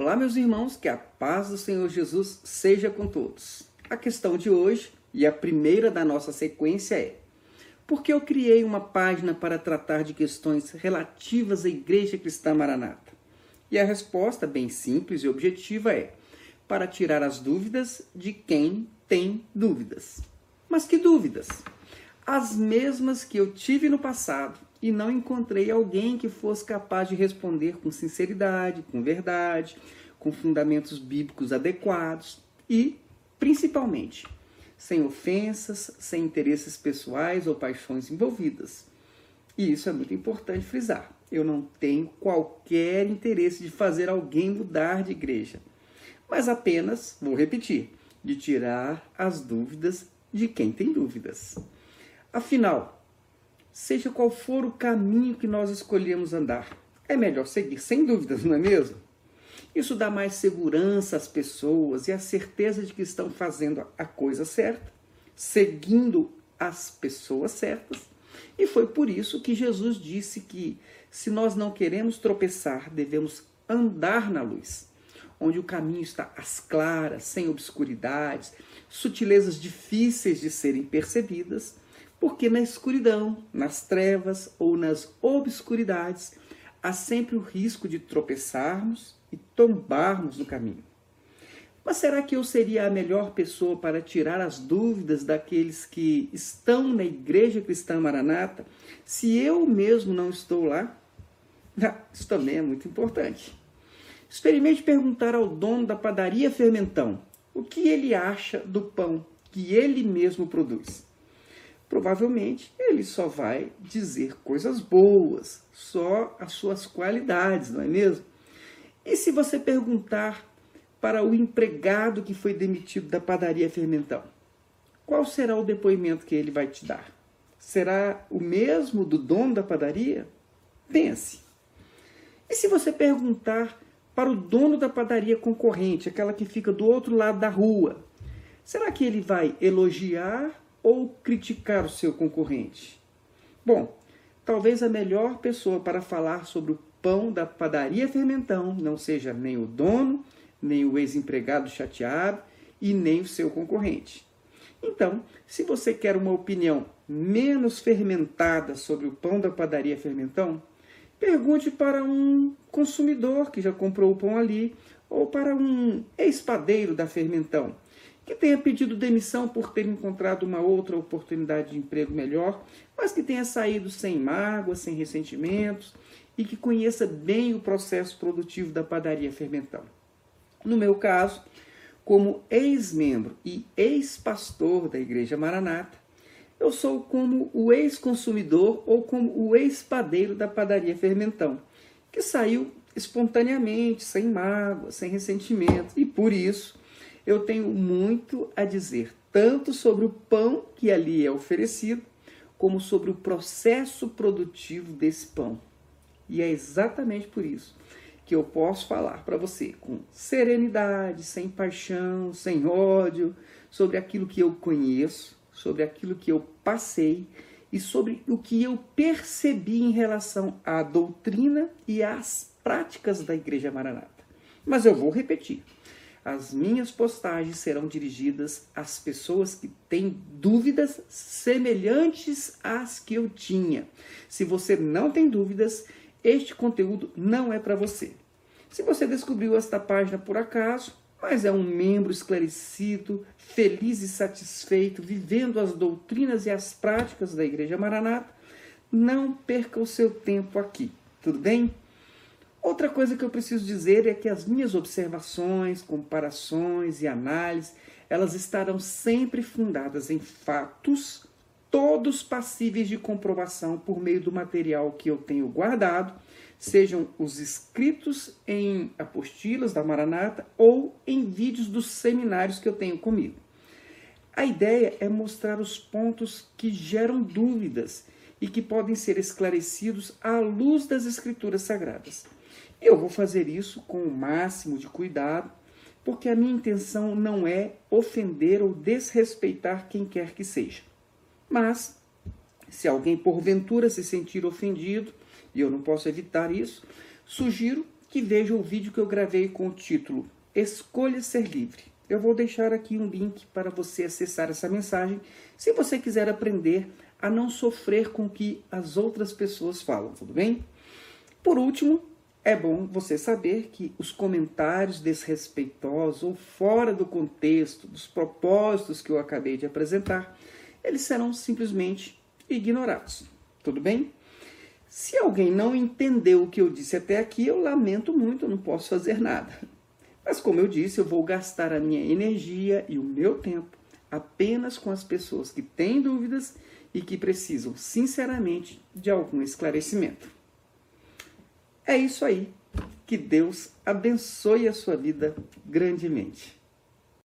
Olá, meus irmãos, que a paz do Senhor Jesus seja com todos. A questão de hoje, e a primeira da nossa sequência, é: por que eu criei uma página para tratar de questões relativas à Igreja Cristã Maranata? E a resposta, bem simples e objetiva, é: para tirar as dúvidas de quem tem dúvidas. Mas que dúvidas? As mesmas que eu tive no passado e não encontrei alguém que fosse capaz de responder com sinceridade, com verdade, com fundamentos bíblicos adequados e, principalmente, sem ofensas, sem interesses pessoais ou paixões envolvidas. E isso é muito importante frisar. Eu não tenho qualquer interesse de fazer alguém mudar de igreja, mas apenas, vou repetir, de tirar as dúvidas de quem tem dúvidas. Afinal, seja qual for o caminho que nós escolhemos andar. É melhor seguir, sem dúvidas, não é mesmo? Isso dá mais segurança às pessoas e a certeza de que estão fazendo a coisa certa, seguindo as pessoas certas. E foi por isso que Jesus disse que, se nós não queremos tropeçar, devemos andar na luz, onde o caminho está às claras, sem obscuridades, sutilezas difíceis de serem percebidas porque na escuridão, nas trevas ou nas obscuridades, há sempre o risco de tropeçarmos e tombarmos no caminho. Mas será que eu seria a melhor pessoa para tirar as dúvidas daqueles que estão na Igreja Cristã Maranata se eu mesmo não estou lá? Ah, isso também é muito importante. Experimente perguntar ao dono da padaria Fermentão o que ele acha do pão que ele mesmo produz provavelmente ele só vai dizer coisas boas, só as suas qualidades, não é mesmo? E se você perguntar para o empregado que foi demitido da padaria Fermentão, qual será o depoimento que ele vai te dar? Será o mesmo do dono da padaria? Pense. E se você perguntar para o dono da padaria concorrente, aquela que fica do outro lado da rua, será que ele vai elogiar ou criticar o seu concorrente? Bom, talvez a melhor pessoa para falar sobre o pão da padaria Fermentão não seja nem o dono, nem o ex-empregado chateado e nem o seu concorrente. Então, se você quer uma opinião menos fermentada sobre o pão da padaria Fermentão, pergunte para um consumidor que já comprou o pão ali ou para um ex-padeiro da Fermentão que tenha pedido demissão por ter encontrado uma outra oportunidade de emprego melhor, mas que tenha saído sem mágoas, sem ressentimentos e que conheça bem o processo produtivo da padaria Fermentão. No meu caso, como ex-membro e ex-pastor da Igreja Maranata, eu sou como o ex-consumidor ou como o ex-padeiro da padaria Fermentão, que saiu espontaneamente, sem mágoa, sem ressentimento, e por isso eu tenho muito a dizer, tanto sobre o pão que ali é oferecido, como sobre o processo produtivo desse pão. E é exatamente por isso que eu posso falar para você com serenidade, sem paixão, sem ódio, sobre aquilo que eu conheço, sobre aquilo que eu passei e sobre o que eu percebi em relação à doutrina e às práticas da Igreja Maranata. Mas eu vou repetir as minhas postagens serão dirigidas às pessoas que têm dúvidas semelhantes às que eu tinha. Se você não tem dúvidas, este conteúdo não é para você. Se você descobriu esta página por acaso, mas é um membro esclarecido, feliz e satisfeito, vivendo as doutrinas e as práticas da Igreja Maranata, não perca o seu tempo aqui. Tudo bem? Outra coisa que eu preciso dizer é que as minhas observações, comparações e análises, elas estarão sempre fundadas em fatos, todos passíveis de comprovação por meio do material que eu tenho guardado, sejam os escritos em apostilas da Maranata ou em vídeos dos seminários que eu tenho comigo. A ideia é mostrar os pontos que geram dúvidas e que podem ser esclarecidos à luz das Escrituras Sagradas. Eu vou fazer isso com o máximo de cuidado, porque a minha intenção não é ofender ou desrespeitar quem quer que seja. Mas, se alguém porventura se sentir ofendido, e eu não posso evitar isso, sugiro que veja o vídeo que eu gravei com o título Escolha Ser Livre. Eu vou deixar aqui um link para você acessar essa mensagem se você quiser aprender a não sofrer com o que as outras pessoas falam, tudo bem? Por último, é bom você saber que os comentários desrespeitosos ou fora do contexto dos propósitos que eu acabei de apresentar, eles serão simplesmente ignorados. Tudo bem? Se alguém não entendeu o que eu disse até aqui, eu lamento muito, não posso fazer nada. Mas como eu disse, eu vou gastar a minha energia e o meu tempo apenas com as pessoas que têm dúvidas e que precisam sinceramente de algum esclarecimento. É isso aí. Que Deus abençoe a sua vida grandemente.